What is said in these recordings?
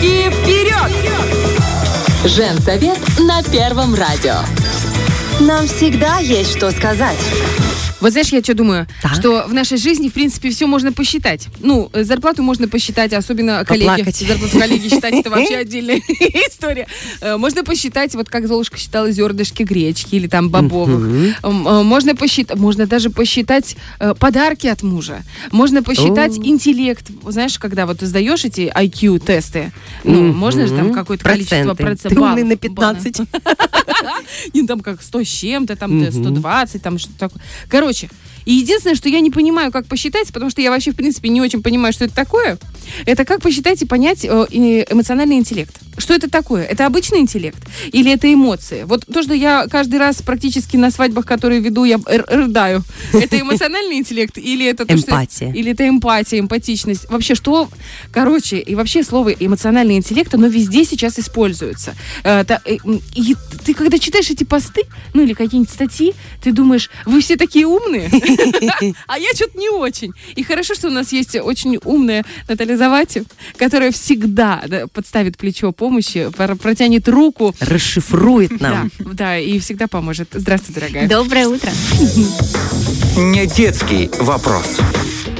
Девочки, вперед! Женсовет на Первом радио. Нам всегда есть что сказать. Вот знаешь, я что думаю, Так. что в нашей жизни, в принципе, все можно посчитать. Ну, э, зарплату можно посчитать, особенно коллеги. Зарплату коллеги считать, это вообще отдельная история. Э, Можно посчитать, вот как Золушка считала зернышки гречки или там бобовых. Э, Можно посчитать, можно даже посчитать подарки от мужа. Можно посчитать интеллект. Знаешь, когда вот ты сдаешь эти IQ-тесты, ну, можно же там какое-то количество процентов. Ты умный на 15. Не, там как 100 с чем-то, там э, 120, там что-то такое. Короче, и единственное, что я не понимаю, как посчитать, потому что я вообще, в принципе, не очень понимаю, что это такое, это как посчитать и понять э, эмоциональный интеллект. Что это такое? Это обычный интеллект? Или это эмоции? Вот то, что я каждый раз практически на свадьбах, которые веду, я рыдаю. Это эмоциональный интеллект? Или это то, что- Эмпатия. Или это эмпатия, эмпатичность? Вообще, что... Короче, и вообще слово эмоциональный интеллект, оно везде сейчас используется. Э, э, И ты, когда читаешь эти посты, ну или какие-нибудь статьи, ты думаешь, вы все такие умные, а я что-то не очень. И хорошо, что у нас есть очень умная Наталья Завати, которая всегда да, подставит плечо помощи, протянет руку. Расшифрует нам. Да, да, и всегда поможет. Здравствуй, дорогая. Доброе утро. Не детский вопрос.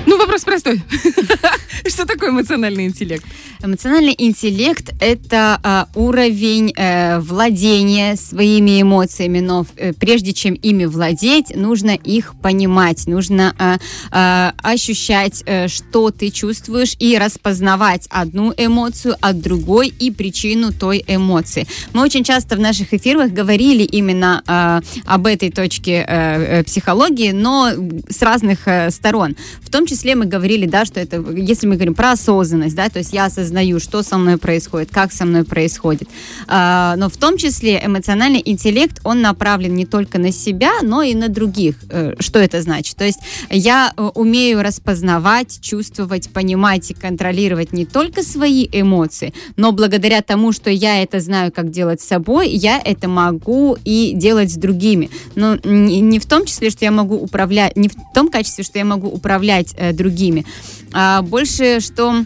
Ну, вопрос простой. Что такое эмоциональный интеллект? Эмоциональный интеллект – это а, уровень э, владения своими эмоциями, но э, прежде чем ими владеть, нужно их понимать, нужно а, а, ощущать, э, что ты чувствуешь, и распознавать одну эмоцию от другой и причину той эмоции. Мы очень часто в наших эфирах говорили именно а, об этой точке э, э, психологии, но с разных э, сторон. В том числе мы говорили, да, что это, если мы говорим про осознанность, да, то есть я осознаю, что со мной происходит, как со мной происходит. А, но в том числе эмоциональный интеллект, он направлен не только на себя, но и на других. Э, Что это значит? То есть я э, умею распознавать, чувствовать, понимать и контролировать не только свои эмоции, но благодаря тому, что я это знаю, как делать с собой, я это могу и делать с другими. Но не в том числе, что я могу управлять, не в том качестве, что я могу управлять э, другими, а больше, что э,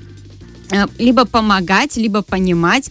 либо помогать, либо понимать.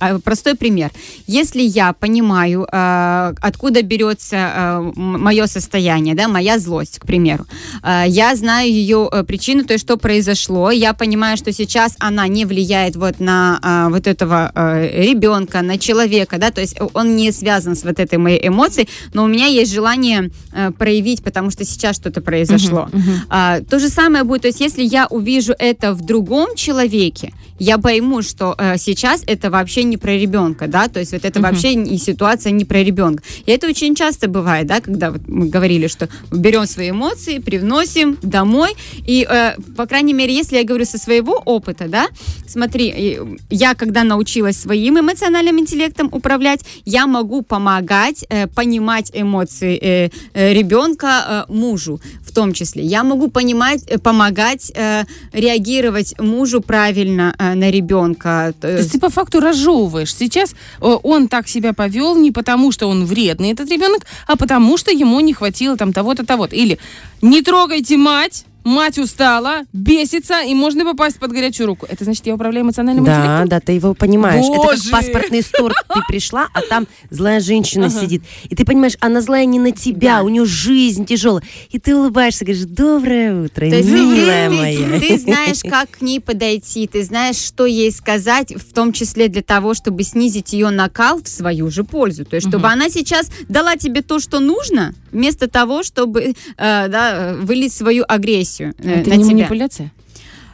А, Простой пример. Если я понимаю, э, откуда берется мое состояние, да, моя злость, к примеру, э, я знаю ее э, причину, то есть что произошло, я понимаю, что сейчас она не влияет вот на э, вот этого э, ребенка, на человека, да, то есть он не связан с вот этой моей эмоцией, но у меня есть желание э, проявить, потому что сейчас что-то произошло. А, то же самое будет, то есть если я увижу это в другом человеке, веке я пойму, что э, сейчас это вообще не про ребенка, да, то есть вот это вообще и ситуация не про ребенка. И это очень часто бывает, да, когда вот мы говорили, что берем свои эмоции, привносим домой, и, э, по крайней мере, если я говорю со своего опыта, да, смотри, э, я когда научилась своим эмоциональным интеллектом управлять, я могу помогать, э, понимать эмоции э, э, ребенка э, мужу в том числе. Я могу понимать, э, помогать э, реагировать мужу правильно э, на ребенка. То есть ты по факту разжевываешь. Сейчас э, он так себя повел не потому, что он вредный, этот ребенок, а потому, что ему не хватило там того-то, того-то. Или не трогайте мать, мать устала, бесится, и можно попасть под горячую руку. Это значит, я управляю эмоциональным Да, интеллектом? да, ты его понимаешь. Это Боже! как паспортный стор. Ты пришла, а там злая женщина Ага. сидит. И ты понимаешь, она злая не на тебя, Да. у нее жизнь тяжелая. И ты улыбаешься, говоришь, доброе утро, То есть милая ты, моя. ты знаешь, как к ней подойти, ты знаешь, что ей сказать, в том числе для того, чтобы снизить ее накал в свою же пользу. То есть, чтобы она сейчас дала тебе то, что нужно, вместо того, чтобы э, да, э, вылить свою агрессию э, Это на не тебя. манипуляция?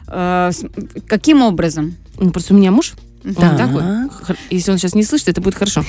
Э, с- каким образом? Ну, просто у меня муж, он Так. такой. Если он сейчас не слышит, это будет хорошо.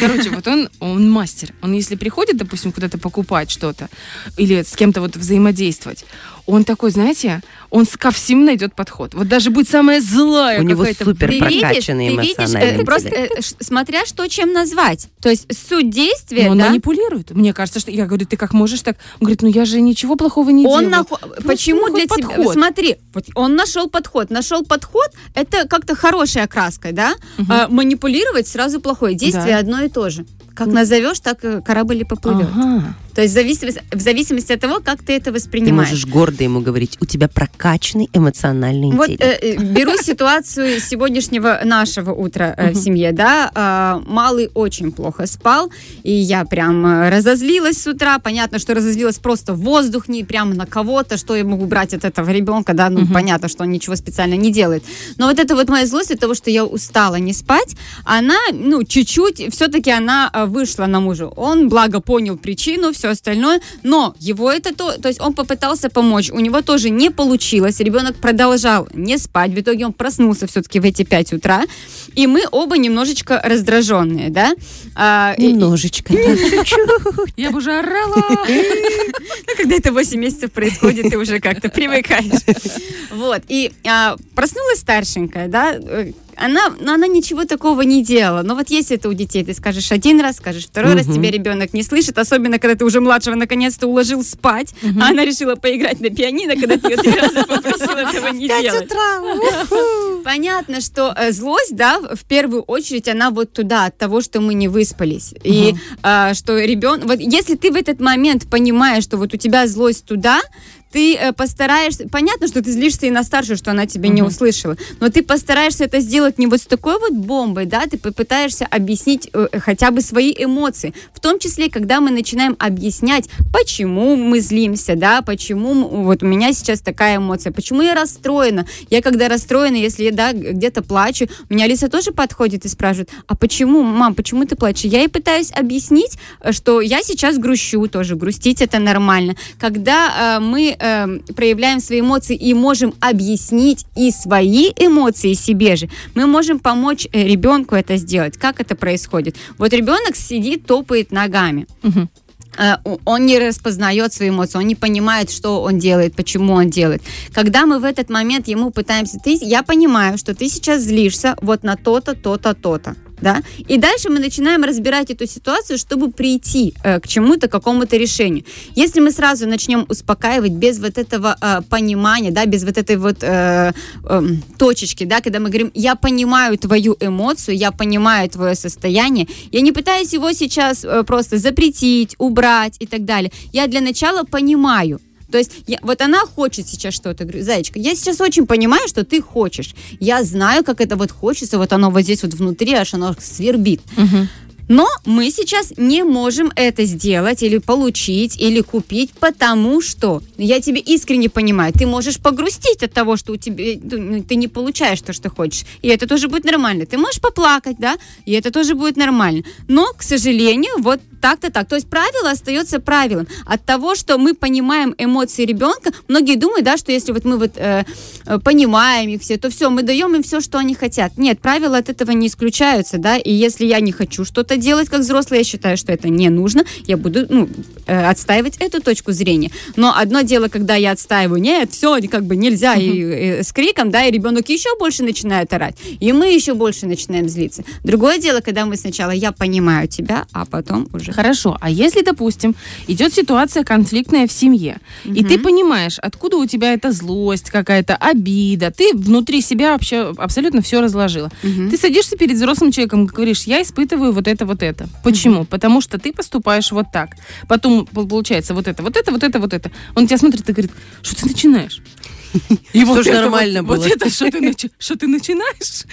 Короче, вот он, он мастер. Он если приходит, допустим, куда-то покупать что-то или с кем-то вот взаимодействовать, он такой, знаете, он ко всем найдет подход. Вот даже будет самая злая У него какая-то... супер Ты видишь, прокачанный ты видишь, эмоциональный э, просто интеллект. э, смотря что чем назвать. То есть суть действия, Но он да, манипулирует. Мне кажется, что я говорю, ты как можешь так? Он говорит, ну я же ничего плохого не он делаю. Просто почему для тебя? подход. Смотри, он нашел подход, нашел подход, это как-то хорошая краска, да? А манипулировать сразу плохое. Действие Да. одно и то же. Как назовешь, так корабль и поплывет. Ага. То есть в зависимости, в зависимости от того, как ты это Ты воспринимаешь. можешь гордо ему говорить, у тебя прокачанный эмоциональный Вот интеллект. э, э, беру ситуацию сегодняшнего нашего утра э, в семье, да, а, малый очень плохо спал, и я прям э, разозлилась с утра, понятно, что разозлилась просто в воздух, не прямо на кого-то, что я могу брать от этого ребенка, да, ну, понятно, что он ничего специально не делает, но вот это вот моя злость от того, что я устала не спать, она, ну, чуть-чуть, все-таки она э, вышла на мужа, он, благо, понял причину, все остальное, но его это то, то есть он попытался помочь, у него тоже не получилось, ребенок продолжал не спать, в итоге он проснулся все-таки в эти 5 утра, и мы оба немножечко раздраженные, да. А, Немножечко. Я бы уже орала. Ну, когда это 8 месяцев происходит, ты уже как-то привыкаешь. Вот. И а, проснулась старшенькая, да, э, она, ну, она ничего такого не делала. Но вот если это у детей, ты скажешь один раз, скажешь второй раз, Мгм. тебе ребенок не слышит, особенно когда ты уже младшего наконец-то уложил спать, а она решила поиграть на пианино, когда ты ее три раза попросил этого не делать. Понятно, что э, злость, да, в первую очередь, она вот туда, от того, что мы не выспались. И а, что ребенок... Вот если ты в этот момент понимаешь, что вот у тебя злость туда, ты э, постараешься... Понятно, что ты злишься и на старшую, что она тебя не услышала, но ты постараешься это сделать не вот с такой вот бомбой, да, ты попытаешься объяснить э, хотя бы свои эмоции. В том числе, когда мы начинаем объяснять, почему мы злимся, да, почему вот у меня сейчас такая эмоция, почему я расстроена. Я когда расстроена, если я да, где-то плачу, у меня Алиса тоже подходит и спрашивает, а почему, мам, почему ты плачешь? Я ей пытаюсь объяснить, э, что я сейчас грущу тоже, грустить это нормально. Когда э, мы э, проявляем свои эмоции и можем объяснить и свои эмоции себе же, мы можем помочь э, ребенку это сделать. Как это происходит? Вот ребенок сидит, топает ногами. Мгм. Э, у- он не распознает свои эмоции, он не понимает, что он делает, почему он делает. Когда мы в этот момент ему пытаемся, ты, я понимаю, что ты сейчас злишься вот на то-то, то-то, то-то. Да? И дальше мы начинаем разбирать эту ситуацию, чтобы прийти э, к чему-то, к какому-то решению. Если мы сразу начнем успокаивать без вот этого э, понимания, да, без вот этой вот э, эм, точечки, да, когда мы говорим, я понимаю твою эмоцию, я понимаю твое состояние, я не пытаюсь его сейчас э, просто запретить, убрать и так далее. Я для начала понимаю. То есть я- вот она хочет сейчас что-то. Говорю, Зайчка, я сейчас очень понимаю, что ты хочешь. Я знаю, как это вот хочется, вот оно вот здесь вот внутри, аж оно свербит. Но мы сейчас не можем это сделать или получить, или купить, потому что, я тебе искренне понимаю, ты можешь погрустить от того, что у тебя, ты не получаешь то, что хочешь, и это тоже будет нормально. Ты можешь поплакать, да, и это тоже будет нормально. Но, к сожалению, вот так-то так. То есть правило остается правилом. От того, что мы понимаем эмоции ребенка, многие думают, да, что если вот мы вот э, э, понимаем их все, то все, мы даем им все, что они хотят. Нет, правила от этого не исключаются, да, и если я не хочу что-то делать как взрослый, я считаю, что это не нужно, я буду ну, э, отстаивать эту точку зрения. Но одно дело, когда я отстаиваю, нет, все, как бы нельзя, и, и с криком, да, и ребенок еще больше начинает орать, и мы еще больше начинаем злиться. Другое дело, когда мы сначала, я понимаю тебя, а потом уже... Хорошо, а если, допустим, идет ситуация конфликтная в семье, и ты понимаешь, откуда у тебя эта злость, какая-то обида, ты внутри себя вообще абсолютно все разложила. Мгм. Ты садишься перед взрослым человеком и говоришь, я испытываю вот это, вот это. Почему? Потому что ты поступаешь вот так. Потом пол- получается вот это, вот это, вот это, вот это. Он тебя смотрит и говорит, что ты начинаешь? И Что ж это нормально вот, было. Вот это, что ты, начи- что ты начинаешь,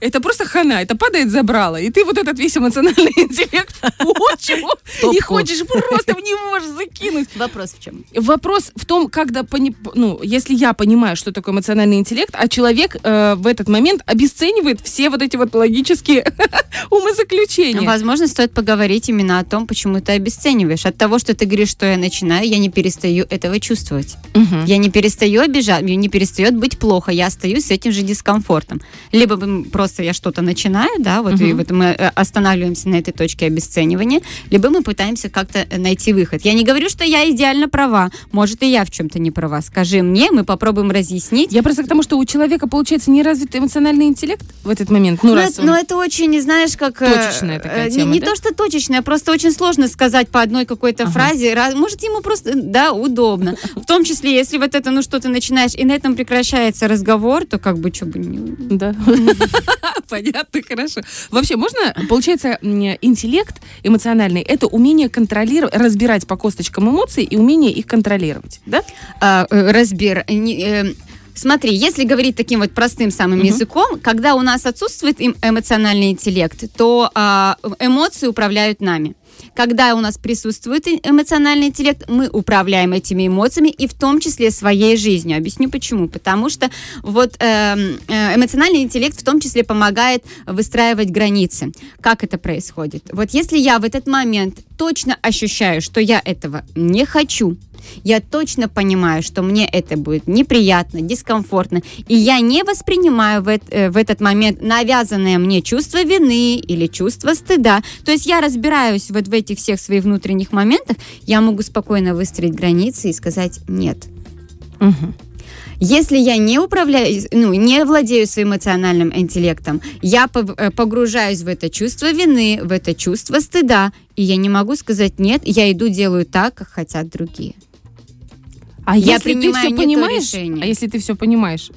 это просто хана, это падает забрало. И ты вот этот весь эмоциональный интеллект и топку. хочешь просто в него можешь закинуть. Вопрос в чем? Вопрос в том, когда, ну, если я понимаю, что такое эмоциональный интеллект, а человек э, в этот момент обесценивает все вот эти вот логические умозаключения. Возможно, стоит поговорить именно о том, почему ты обесцениваешь. От того, что ты говоришь, что я начинаю, я не перестаю этого чувствовать. Мгм. Я не перестаю обижать, мне не перестает быть плохо, я остаюсь с этим же дискомфортом. Либо м, просто я что-то начинаю, да, вот и Мгм. вот мы э, останавливаемся на этой точке обесценивания, либо мы пытаемся как-то э, найти выход. Я не говорю, что я идеально права, может и я в чем-то не права. Скажи мне, мы попробуем разъяснить. Я просто к тому, что у человека, получается, не развит эмоциональный интеллект в этот момент. Ну, Ну, раз это, он- ну, это очень, знаешь, как... э, Точечная такая э, не- тема, Не, да? то, что точечная, просто очень сложно сказать по одной какой-то Ага. фразе. Раз- Может, ему просто, да, удобно. В том числе, если вот это, ну, что ты начинаешь, и на этом прекращается разговор, то как бы, что бы... не- Да. Понятно, хорошо. Вообще, можно, получается, интеллект эмоциональный, это умение контролировать, разбирать по косточкам эмоции и умение их контролировать, да? а, э, разбер. не, э, Смотри, если говорить таким вот простым самым Мгм. языком, когда у нас отсутствует эмоциональный интеллект, то а, эмоции управляют нами. Когда у нас присутствует и- эмоциональный интеллект, мы управляем этими эмоциями и в том числе своей жизнью. Объясню почему. Потому что вот эм, э, эмоциональный интеллект в том числе помогает выстраивать границы. Как это происходит? Вот если я в этот момент точно ощущаю, что я этого не хочу, я точно понимаю, что мне это будет неприятно, дискомфортно, и я не воспринимаю в, э, в этот момент навязанное мне чувство вины или чувство стыда. То есть я разбираюсь вот в этих всех своих внутренних моментах, я могу спокойно выстроить границы и сказать «нет». Если я не управляю, ну, не владею своим эмоциональным интеллектом, я э, погружаюсь в это чувство вины, в это чувство стыда, и я не могу сказать нет, я иду делаю так, как хотят другие. А Я если ты все понимаешь, решение. а если ты все понимаешь,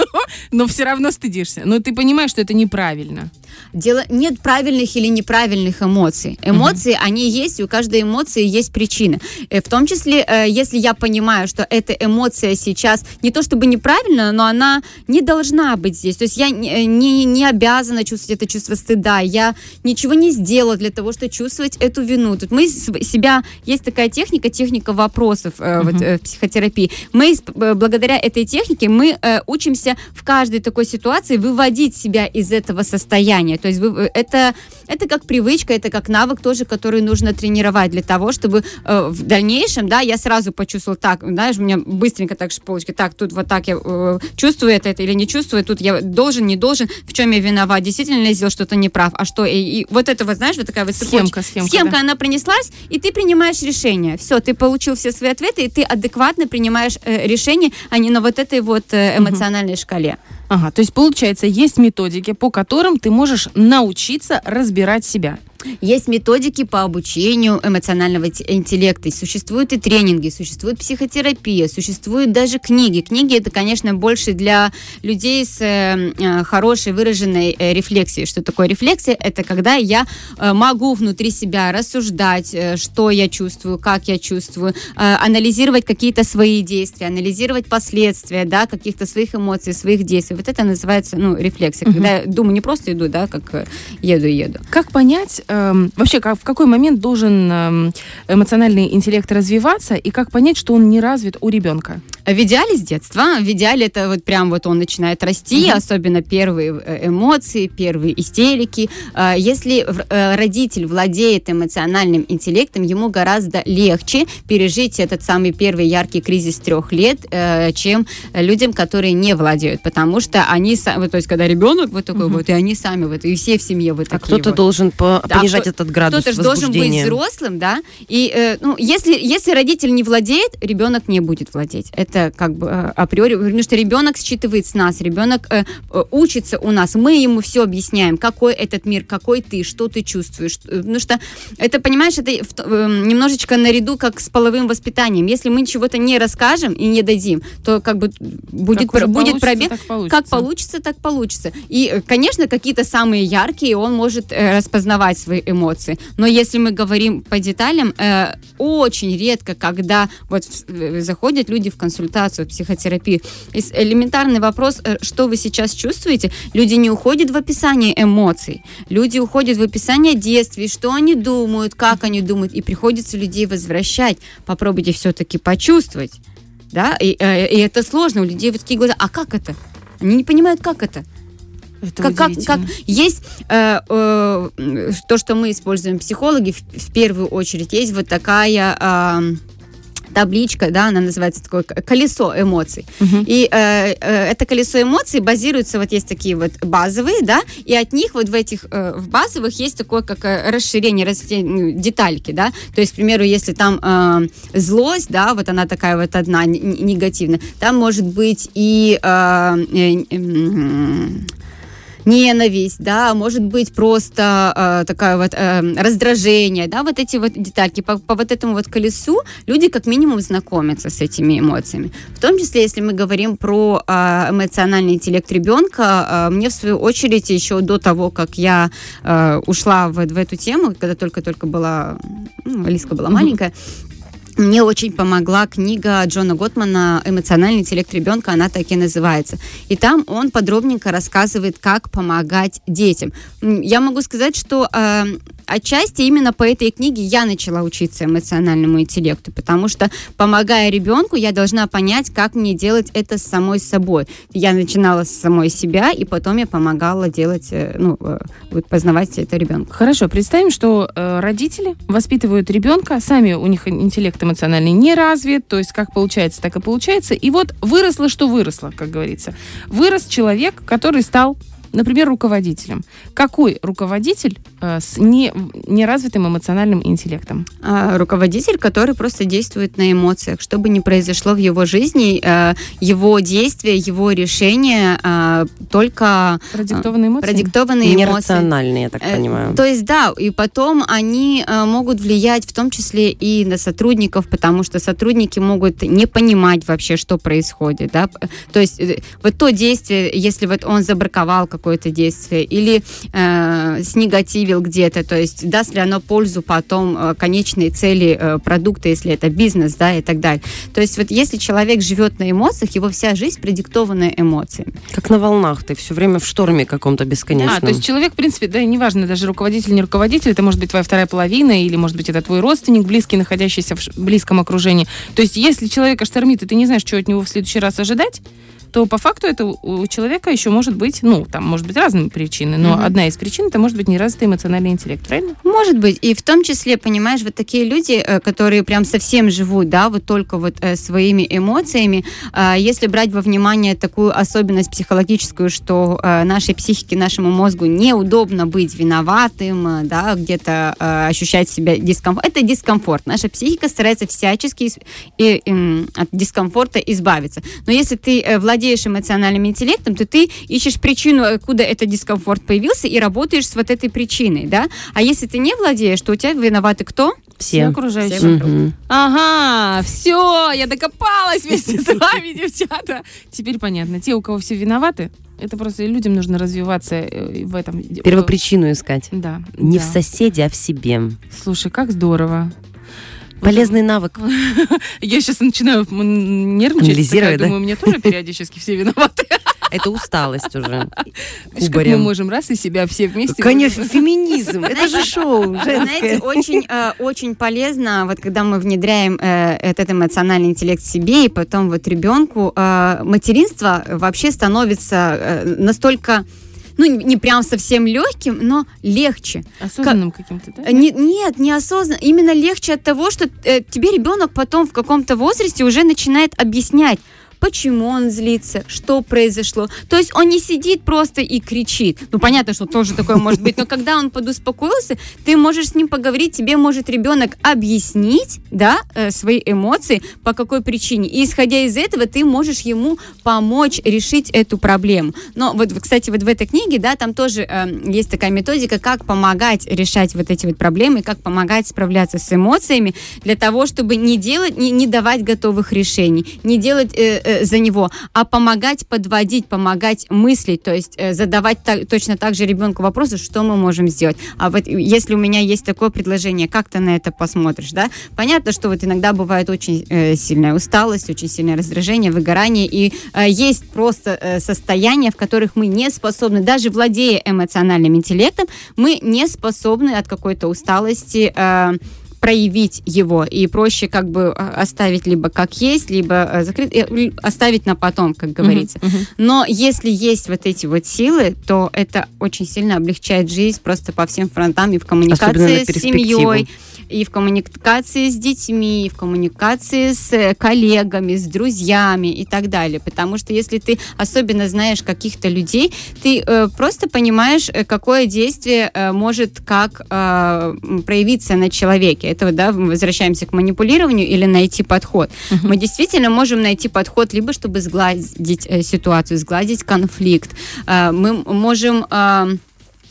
но все равно стыдишься, но ты понимаешь, что это неправильно. Дело нет правильных или неправильных эмоций. Эмоции, они есть, и у каждой эмоции есть причина. Э, В том числе, э, если я понимаю, что эта эмоция сейчас не то чтобы неправильно, но она не должна быть здесь. То есть я не, э, не, не обязана чувствовать это чувство стыда. Я ничего не сделала для того, чтобы чувствовать эту вину. Тут мы себя... Есть такая техника, техника вопросов э, вот, в психотерапии. Мы с- э, благодаря этой технике мы э, учимся в каждой такой ситуации выводить себя из этого состояния. То есть вы- это, это как привычка, это как навык тоже, который нужно тренировать для того, чтобы э, в дальнейшем, да, я сразу почувствовал так, знаешь, у меня быстренько так шполочки, так, тут вот так я э, чувствую это, это или не чувствую, тут я должен, не должен, в чем я виноват, действительно я сделал что-то неправ, а что, и, и вот это вот, знаешь, вот такая вот. Схемка, схемка, Схемка, да. она принеслась, и ты принимаешь решение. Все, ты получил все свои ответы, и ты адекватно принимаешь э, решение, а не на вот этой вот э, эмоциональной шкале. Ага, то есть получается, есть методики, по которым ты можешь научиться разбирать себя. Есть методики по обучению эмоционального интеллекта. Существуют и тренинги, существует психотерапия, существуют даже книги. Книги это, конечно, больше для людей с э, э, хорошей выраженной э, рефлексией. Что такое рефлексия? Это когда я э, могу внутри себя рассуждать, э, что я чувствую, как я чувствую, э, анализировать какие-то свои действия, анализировать последствия, да, каких-то своих эмоций, своих действий. Вот это называется, ну, рефлексия. Когда я думаю, не просто иду, да, как э, еду и еду. Как понять, эм, вообще, как, в какой момент должен эм, эмоциональный интеллект развиваться, и как понять, что он не развит у ребенка? В идеале с детства. В идеале это вот прям вот он начинает расти, Мгм. особенно первые э, эмоции, первые истерики. А, Если в- э, родитель владеет эмоциональным интеллектом, ему гораздо легче пережить этот самый первый яркий кризис трех лет, э, чем людям, которые не владеют, потому что они, вот, то есть когда ребенок вот такой Мгм. вот, и они сами вот, и все в семье вот А такие кто-то вот. должен по- Да, понижать кто- этот градус Кто-то же должен быть взрослым, да. И э, ну, если, если родитель не владеет, ребенок не будет владеть. Это как бы э, априори, потому что ребенок считывает с нас, ребенок э, э, учится у нас. Мы ему все объясняем, какой этот мир, какой ты, что ты чувствуешь. Э, Потому что это, понимаешь, это в т- э, немножечко наряду как с половым воспитанием. Если мы чего-то не расскажем и не дадим, то как бы будет, Как уже пр- будет пробел. так получится. Как получится, так получится. И, э, конечно, какие-то самые яркие он может э, распознавать свои эмоции. Но если мы говорим по деталям, э, очень редко, когда вот э, заходят люди в консультацию, в психотерапию, элементарный вопрос, э, что вы сейчас чувствуете, люди не уходят в описание эмоций, люди уходят в описание действий, что они думают, как они думают, и приходится людей возвращать. Попробуйте все-таки почувствовать. Да, и, э, и это сложно. У людей вот такие глаза. А как это? Они не понимают, как это. Это Как, как, как есть э, э, то, что мы используем психологи, в, в первую очередь есть вот такая а, табличка, да, она называется такое колесо эмоций. Мгм. И э, э, это колесо эмоций базируется, вот есть такие вот базовые, да, и от них вот в этих, э, в базовых есть такое, как э, расширение, расте- ну, детальки, да, то есть, к примеру, если там э, злость, да, вот она такая вот одна, негативная, там может быть и э, э, м, ненависть, да, может быть просто э, такая вот э, раздражение, да, вот эти вот детальки по, по вот этому вот колесу люди как минимум знакомятся с этими эмоциями. В том числе, если мы говорим про э, эмоциональный интеллект ребенка, э, мне в свою очередь еще до того, как я э, ушла в, в эту тему, когда только-только была, ну, Алиска была маленькая, мне очень помогла книга Джона Готмана «Эмоциональный интеллект ребенка», она так и называется. И там он подробненько рассказывает, как помогать детям. Я могу сказать, что э, отчасти именно по этой книге я начала учиться эмоциональному интеллекту, потому что, помогая ребенку, я должна понять, как мне делать это с самой собой. Я начинала с самой себя, и потом я помогала делать, э, ну, э, познавать это ребенку. Хорошо, представим, что э, родители воспитывают ребенка, сами у них интеллект эмоциональный не развит, то есть как получается, так и получается, и вот выросло, что выросло, как говорится. Вырос человек, который стал например, руководителем. Какой руководитель э, с не, неразвитым эмоциональным интеллектом? А, руководитель, который просто действует на эмоциях. Что бы ни произошло в его жизни, э, его действия, его решения э, только... Продиктованные эмоции? Продиктованные эмоции. Нерациональные, я так э, понимаю. То есть, да, и потом они э, могут влиять в том числе и на сотрудников, потому что сотрудники могут не понимать вообще, что происходит, да. То есть, э, вот то действие, если вот он забраковал какое-то действие или э, снегативил где-то, то есть даст ли оно пользу потом э, конечной цели э, продукта, если это бизнес, да, и так далее. То есть вот если человек живет на эмоциях, его вся жизнь продиктована эмоциями. Как на волнах, ты все время в шторме каком-то бесконечном. А, то есть человек, в принципе, да, неважно, даже руководитель, не руководитель, это может быть твоя вторая половина, или, может быть, это твой родственник, близкий, находящийся в близком окружении. То есть если человека штормит, и ты не знаешь, что от него в следующий раз ожидать, то по факту это у человека еще может быть, ну, там может быть разные причины, но mm-hmm. одна из причин это может быть неразвитый эмоциональный интеллект, правильно? Может быть. И в том числе, понимаешь, вот такие люди, э, которые прям совсем живут, да, вот только вот э, своими эмоциями, э, если брать во внимание такую особенность психологическую, что нашей психике, нашему мозгу неудобно быть виноватым, да, где-то ощущать себя дискомфорт. Это дискомфорт. Наша психика старается всячески и, и, от дискомфорта избавиться. Но если ты владеешь владеешь эмоциональным интеллектом, то ты ищешь причину, откуда этот дискомфорт появился, и работаешь с вот этой причиной, да? А если ты не владеешь, то у тебя виноваты кто? Все, все окружающие. Все угу. Ага, все, я докопалась вместе с вами, девчата. Теперь понятно. Те, у кого все виноваты, это просто людям нужно развиваться э, в этом. Первопричину искать. Да. Не да. в соседе, а в себе. Слушай, как здорово. Полезный навык. Я сейчас начинаю нервничать. Анализировать, да? Думаю, мне тоже периодически все виноваты. Это усталость уже. Как мы можем раз и себя все вместе. Конечно, феминизм. Это же шоу Знаете, очень, э, очень полезно, вот когда мы внедряем э, этот эмоциональный интеллект себе, и потом вот ребенку, э, материнство вообще становится настолько ну, не прям совсем легким, но легче. Осознанным как... каким-то, да? Не, нет, неосознанно. Именно легче от того, что э, тебе ребенок потом в каком-то возрасте уже начинает объяснять, почему он злится, что произошло. То есть он не сидит просто и кричит. Ну, понятно, что тоже такое может быть, но когда он подуспокоился, ты можешь с ним поговорить, тебе может ребенок объяснить, да, э, свои эмоции, по какой причине. И исходя из этого, ты можешь ему помочь решить эту проблему. Но вот, кстати, вот в этой книге, да, там тоже э, есть такая методика, как помогать решать вот эти вот проблемы, как помогать справляться с эмоциями для того, чтобы не делать, не, не давать готовых решений, не делать э, э, за него, а помогать подводить, помогать мыслить, то есть э, задавать так, точно так же ребенку вопросы, что мы можем сделать. А вот если у меня есть такое предложение, как ты на это посмотришь, да? Понятно, что вот иногда бывает очень э, сильная усталость, очень сильное раздражение, выгорание, и э, есть просто э, состояния, в которых мы не способны, даже владея эмоциональным интеллектом, мы не способны от какой-то усталости э, проявить его, и проще как бы а, оставить либо как есть, либо э, закрыть, э, оставить на потом, как говорится. Uh-huh, uh-huh. Но если есть вот эти вот силы, то это очень сильно облегчает жизнь просто по всем фронтам и в коммуникации с семьей, и в коммуникации с детьми, и в коммуникации с э, коллегами, с друзьями и так далее. Потому что если ты особенно знаешь каких-то людей, ты э, просто понимаешь, э, какое действие э, может как э, проявиться на человеке. Это да, мы возвращаемся к манипулированию или найти подход. Мы действительно можем найти подход либо чтобы сгладить э, ситуацию, сгладить конфликт. Э, мы можем э,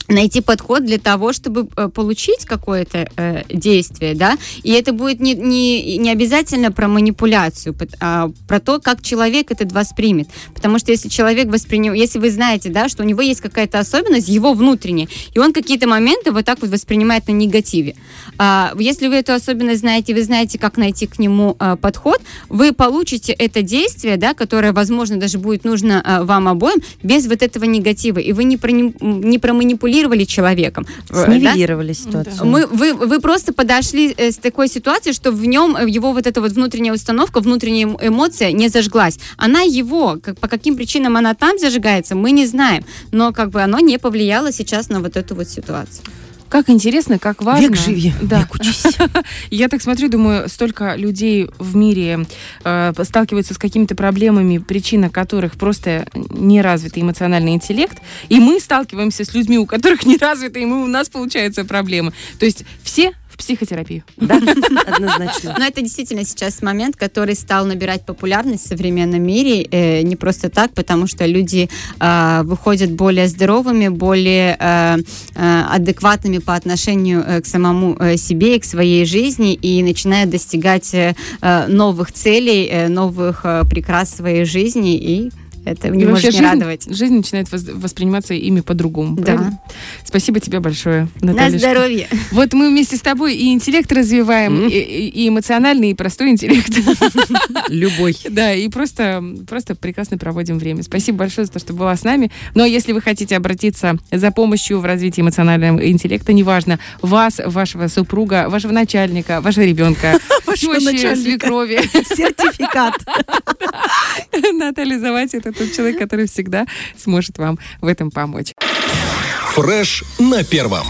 найти подход для того, чтобы э, получить какое-то э, действие, да, и это будет не, не, не обязательно про манипуляцию, а про то, как человек это воспримет, потому что если человек воспринимает, если вы знаете, да, что у него есть какая-то особенность, его внутренняя, и он какие-то моменты вот так вот воспринимает на негативе, а, если вы эту особенность знаете, вы знаете, как найти к нему а, подход, вы получите это действие, да, которое, возможно, даже будет нужно а, вам обоим, без вот этого негатива, и вы не, прони- не проманипулировали человеком. э, да? Снивелировали ситуацию. Мы, вы, вы просто подошли э, с такой ситуацией, что в нем э, его вот эта вот внутренняя установка, внутренняя эм- эмоция не зажглась. Она его, как, по каким причинам она там зажигается, мы не знаем. Но как бы оно не повлияло сейчас на вот эту вот ситуацию. Как интересно, как важно. Век живи, Да. век учись. Я так смотрю, думаю, столько людей в мире э, сталкиваются с какими-то проблемами, причина которых просто неразвитый эмоциональный интеллект, и мы сталкиваемся с людьми, у которых неразвитый, и мы, у нас получаются проблемы. То есть все психотерапию. Да, однозначно. Но это действительно сейчас момент, который стал набирать популярность в современном мире. э, не просто так, потому что люди э, выходят более здоровыми, более э, э, адекватными по отношению э, к самому э, себе и к своей жизни и начинают достигать новых целей, новых прекрас своей жизни и это не может вообще не жизнь, радовать. жизнь начинает восприниматься ими по-другому. Да. правильно? Спасибо тебе большое, На Наталья. здоровье. Вот мы вместе с тобой и интеллект развиваем, М. и, и- эмоциональный, и простой интеллект. Любой. Да, и просто, просто прекрасно проводим время. Спасибо большое за то, что была с нами. Но если вы хотите обратиться за помощью в развитии эмоционального интеллекта, неважно, вас, вашего супруга, вашего начальника, вашего ребенка, Вашего тещи, начальника. свекрови, Сертификат. Наталья Завати, это тот человек, который всегда сможет вам в этом помочь. Фреш на первом.